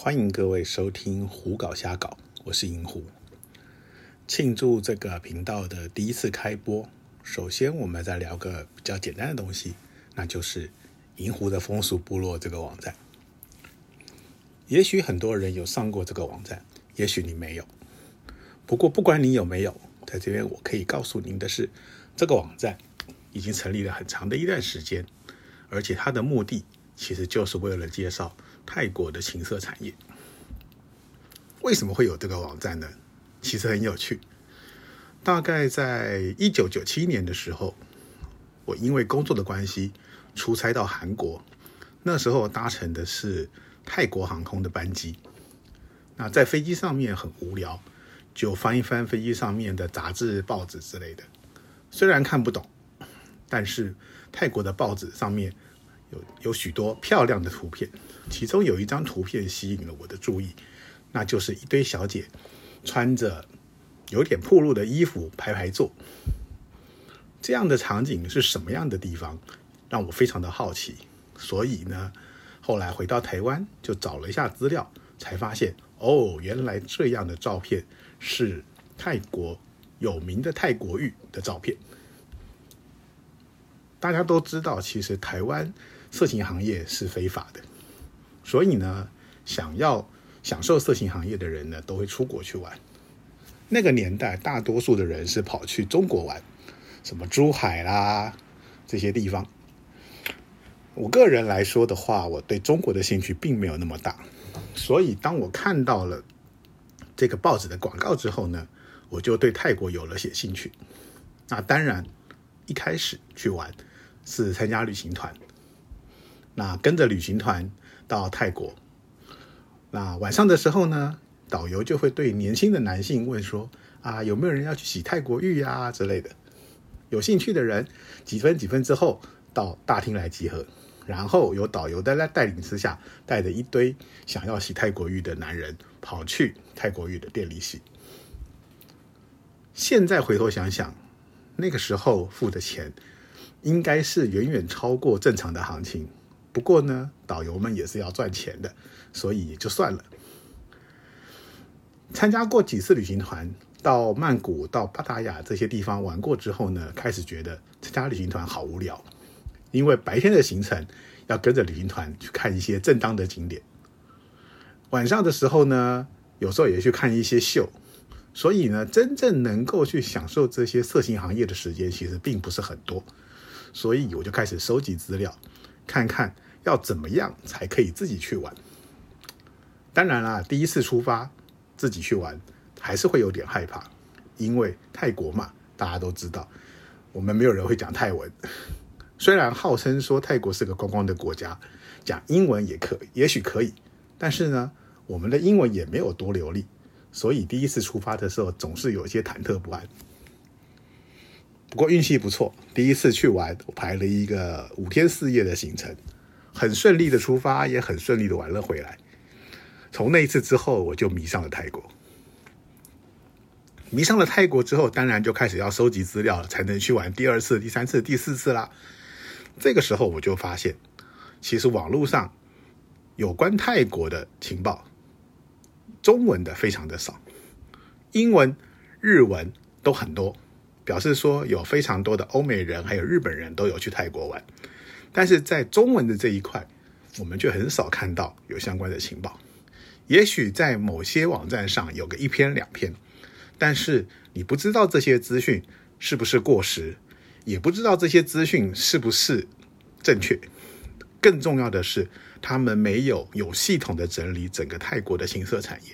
欢迎各位收听胡搞瞎搞，我是银狐。庆祝这个频道的第一次开播，首先我们再聊个比较简单的东西，那就是银狐的风俗部落这个网站。也许很多人有上过这个网站，也许你没有。不过不管你有没有，在这边我可以告诉您的是，这个网站已经成立了很长的一段时间，而且它的目的其实就是为了介绍。泰国的情色产业为什么会有这个网站呢？其实很有趣。大概在一九九七年的时候，我因为工作的关系出差到韩国，那时候搭乘的是泰国航空的班机。那在飞机上面很无聊，就翻一翻飞机上面的杂志、报纸之类的。虽然看不懂，但是泰国的报纸上面有有许多漂亮的图片。其中有一张图片吸引了我的注意，那就是一堆小姐穿着有点暴露的衣服排排坐。这样的场景是什么样的地方，让我非常的好奇。所以呢，后来回到台湾就找了一下资料，才发现哦，原来这样的照片是泰国有名的泰国浴的照片。大家都知道，其实台湾色情行业是非法的。所以呢，想要享受色情行业的人呢，都会出国去玩。那个年代，大多数的人是跑去中国玩，什么珠海啦这些地方。我个人来说的话，我对中国的兴趣并没有那么大。所以，当我看到了这个报纸的广告之后呢，我就对泰国有了些兴趣。那当然，一开始去玩是参加旅行团，那跟着旅行团。到泰国，那晚上的时候呢，导游就会对年轻的男性问说：“啊，有没有人要去洗泰国浴呀之类的？”有兴趣的人几分几分之后到大厅来集合，然后由导游的来带领之下，带着一堆想要洗泰国浴的男人跑去泰国浴的店里洗。现在回头想想，那个时候付的钱应该是远远超过正常的行情。不过呢，导游们也是要赚钱的，所以也就算了。参加过几次旅行团，到曼谷、到巴达雅这些地方玩过之后呢，开始觉得参加旅行团好无聊。因为白天的行程要跟着旅行团去看一些正当的景点，晚上的时候呢，有时候也去看一些秀，所以呢，真正能够去享受这些色情行业的时间其实并不是很多。所以我就开始收集资料。看看要怎么样才可以自己去玩。当然啦，第一次出发自己去玩还是会有点害怕，因为泰国嘛，大家都知道，我们没有人会讲泰文。虽然号称说泰国是个观光的国家，讲英文也可，也许可以，但是呢，我们的英文也没有多流利，所以第一次出发的时候总是有些忐忑不安。不过运气不错，第一次去玩，我排了一个五天四夜的行程，很顺利的出发，也很顺利的玩了回来。从那一次之后，我就迷上了泰国。迷上了泰国之后，当然就开始要收集资料，才能去玩第二次、第三次、第四次啦。这个时候我就发现，其实网络上有关泰国的情报，中文的非常的少，英文、日文都很多。表示说有非常多的欧美人还有日本人都有去泰国玩，但是在中文的这一块，我们却很少看到有相关的情报。也许在某些网站上有个一篇两篇，但是你不知道这些资讯是不是过时，也不知道这些资讯是不是正确。更重要的是，他们没有有系统的整理整个泰国的情色产业，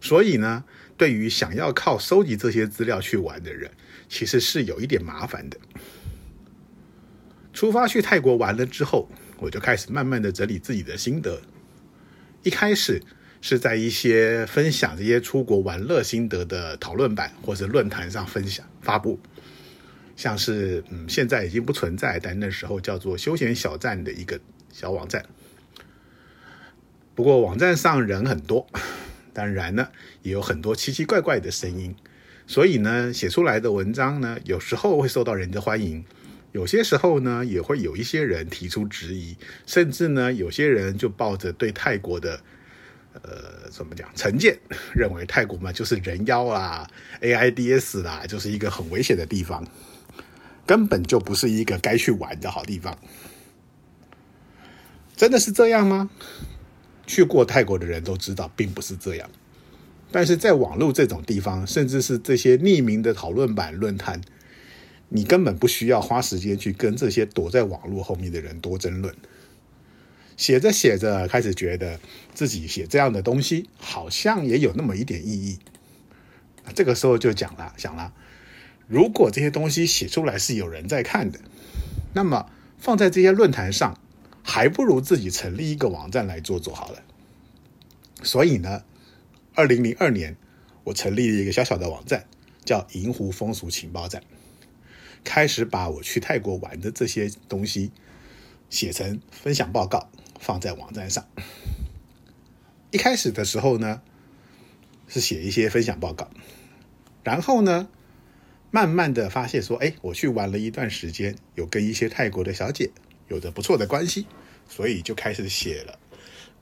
所以呢，对于想要靠收集这些资料去玩的人。其实是有一点麻烦的。出发去泰国玩了之后，我就开始慢慢的整理自己的心得。一开始是在一些分享这些出国玩乐心得的讨论版或者论坛上分享发布，像是嗯现在已经不存在，但那时候叫做休闲小站的一个小网站。不过网站上人很多，当然呢也有很多奇奇怪怪的声音。所以呢，写出来的文章呢，有时候会受到人的欢迎，有些时候呢，也会有一些人提出质疑，甚至呢，有些人就抱着对泰国的呃，怎么讲？成见认为泰国嘛就是人妖啊，AIDS 啦，就是一个很危险的地方，根本就不是一个该去玩的好地方。真的是这样吗？去过泰国的人都知道，并不是这样。但是在网络这种地方，甚至是这些匿名的讨论版论坛，你根本不需要花时间去跟这些躲在网络后面的人多争论。写着写着，开始觉得自己写这样的东西，好像也有那么一点意义。这个时候就讲了，想了，如果这些东西写出来是有人在看的，那么放在这些论坛上。还不如自己成立一个网站来做做好了。所以呢，二零零二年，我成立了一个小小的网站，叫“银湖风俗情报站”，开始把我去泰国玩的这些东西写成分享报告，放在网站上。一开始的时候呢，是写一些分享报告，然后呢，慢慢的发现说，哎，我去玩了一段时间，有跟一些泰国的小姐。有着不错的关系，所以就开始写了，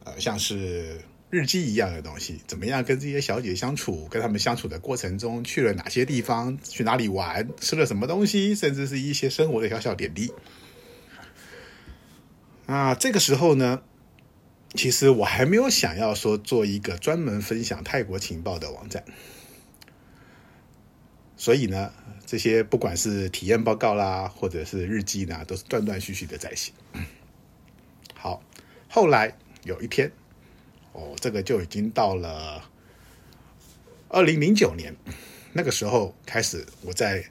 呃，像是日记一样的东西，怎么样跟这些小姐相处，跟他们相处的过程中去了哪些地方，去哪里玩，吃了什么东西，甚至是一些生活的小小点滴。那这个时候呢，其实我还没有想要说做一个专门分享泰国情报的网站，所以呢。这些不管是体验报告啦，或者是日记呢，都是断断续续的在写。好，后来有一天，哦，这个就已经到了二零零九年，那个时候开始，我在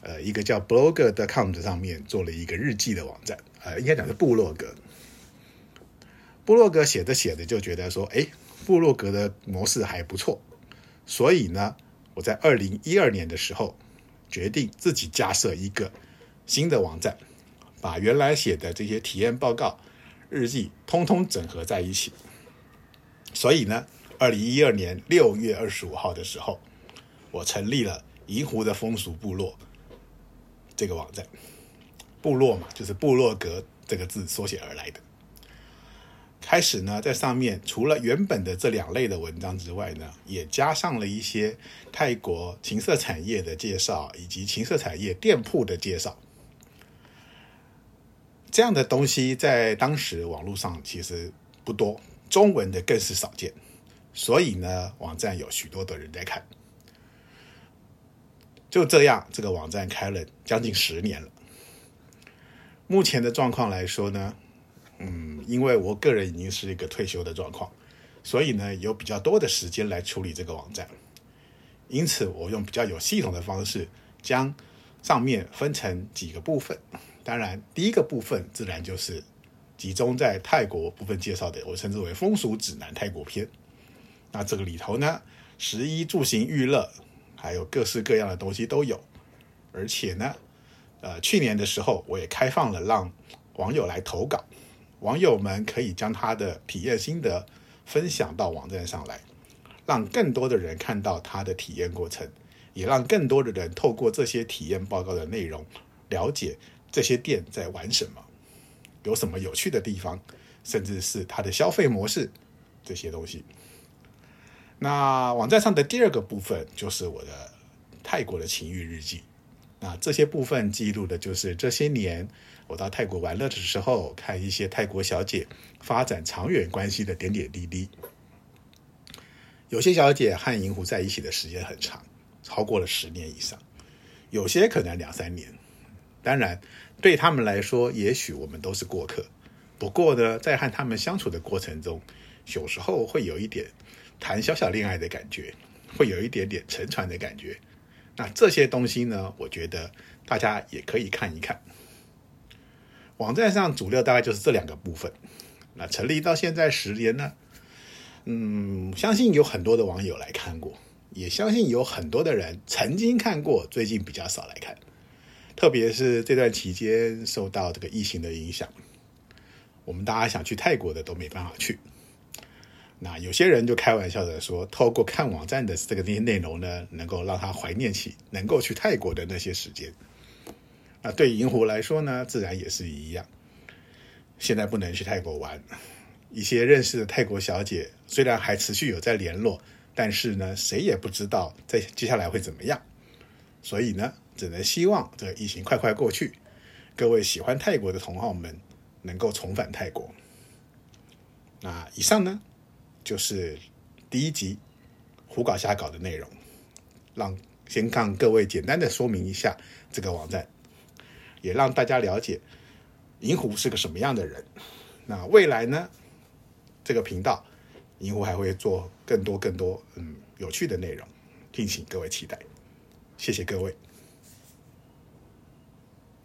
呃一个叫 blog.com 上面做了一个日记的网站，呃，应该讲是部落格。部落格写着写着就觉得说，哎，部落格的模式还不错，所以呢，我在二零一二年的时候。决定自己加设一个新的网站，把原来写的这些体验报告、日记通通整合在一起。所以呢，二零一二年六月二十五号的时候，我成立了“银湖的风俗部落”这个网站。部落嘛，就是部落格这个字缩写而来的。开始呢，在上面除了原本的这两类的文章之外呢，也加上了一些泰国情色产业的介绍，以及情色产业店铺的介绍。这样的东西在当时网络上其实不多，中文的更是少见，所以呢，网站有许多的人在看。就这样，这个网站开了将近十年了。目前的状况来说呢？嗯，因为我个人已经是一个退休的状况，所以呢有比较多的时间来处理这个网站，因此我用比较有系统的方式将上面分成几个部分。当然，第一个部分自然就是集中在泰国部分介绍的，我称之为风俗指南泰国篇。那这个里头呢，食衣住行娱乐，还有各式各样的东西都有。而且呢，呃，去年的时候我也开放了让网友来投稿。网友们可以将他的体验心得分享到网站上来，让更多的人看到他的体验过程，也让更多的人透过这些体验报告的内容，了解这些店在玩什么，有什么有趣的地方，甚至是它的消费模式这些东西。那网站上的第二个部分就是我的泰国的情欲日记，啊这些部分记录的就是这些年。我到泰国玩乐的时候，看一些泰国小姐发展长远关系的点点滴滴。有些小姐和银狐在一起的时间很长，超过了十年以上；有些可能两三年。当然，对他们来说，也许我们都是过客。不过呢，在和他们相处的过程中，有时候会有一点谈小小恋爱的感觉，会有一点点沉船的感觉。那这些东西呢，我觉得大家也可以看一看。网站上主流大概就是这两个部分。那成立到现在十年呢，嗯，相信有很多的网友来看过，也相信有很多的人曾经看过，最近比较少来看。特别是这段期间受到这个疫情的影响，我们大家想去泰国的都没办法去。那有些人就开玩笑的说，透过看网站的这个那些内容呢，能够让他怀念起能够去泰国的那些时间。那对银狐来说呢，自然也是一样。现在不能去泰国玩，一些认识的泰国小姐，虽然还持续有在联络，但是呢，谁也不知道在接下来会怎么样。所以呢，只能希望这个疫情快快过去，各位喜欢泰国的同好们能够重返泰国。那以上呢，就是第一集胡搞瞎搞的内容，让先让各位简单的说明一下这个网站，也让大家了解银狐是个什么样的人。那未来呢，这个频道银狐还会做更多更多嗯有趣的内容，敬请各位期待。谢谢各位。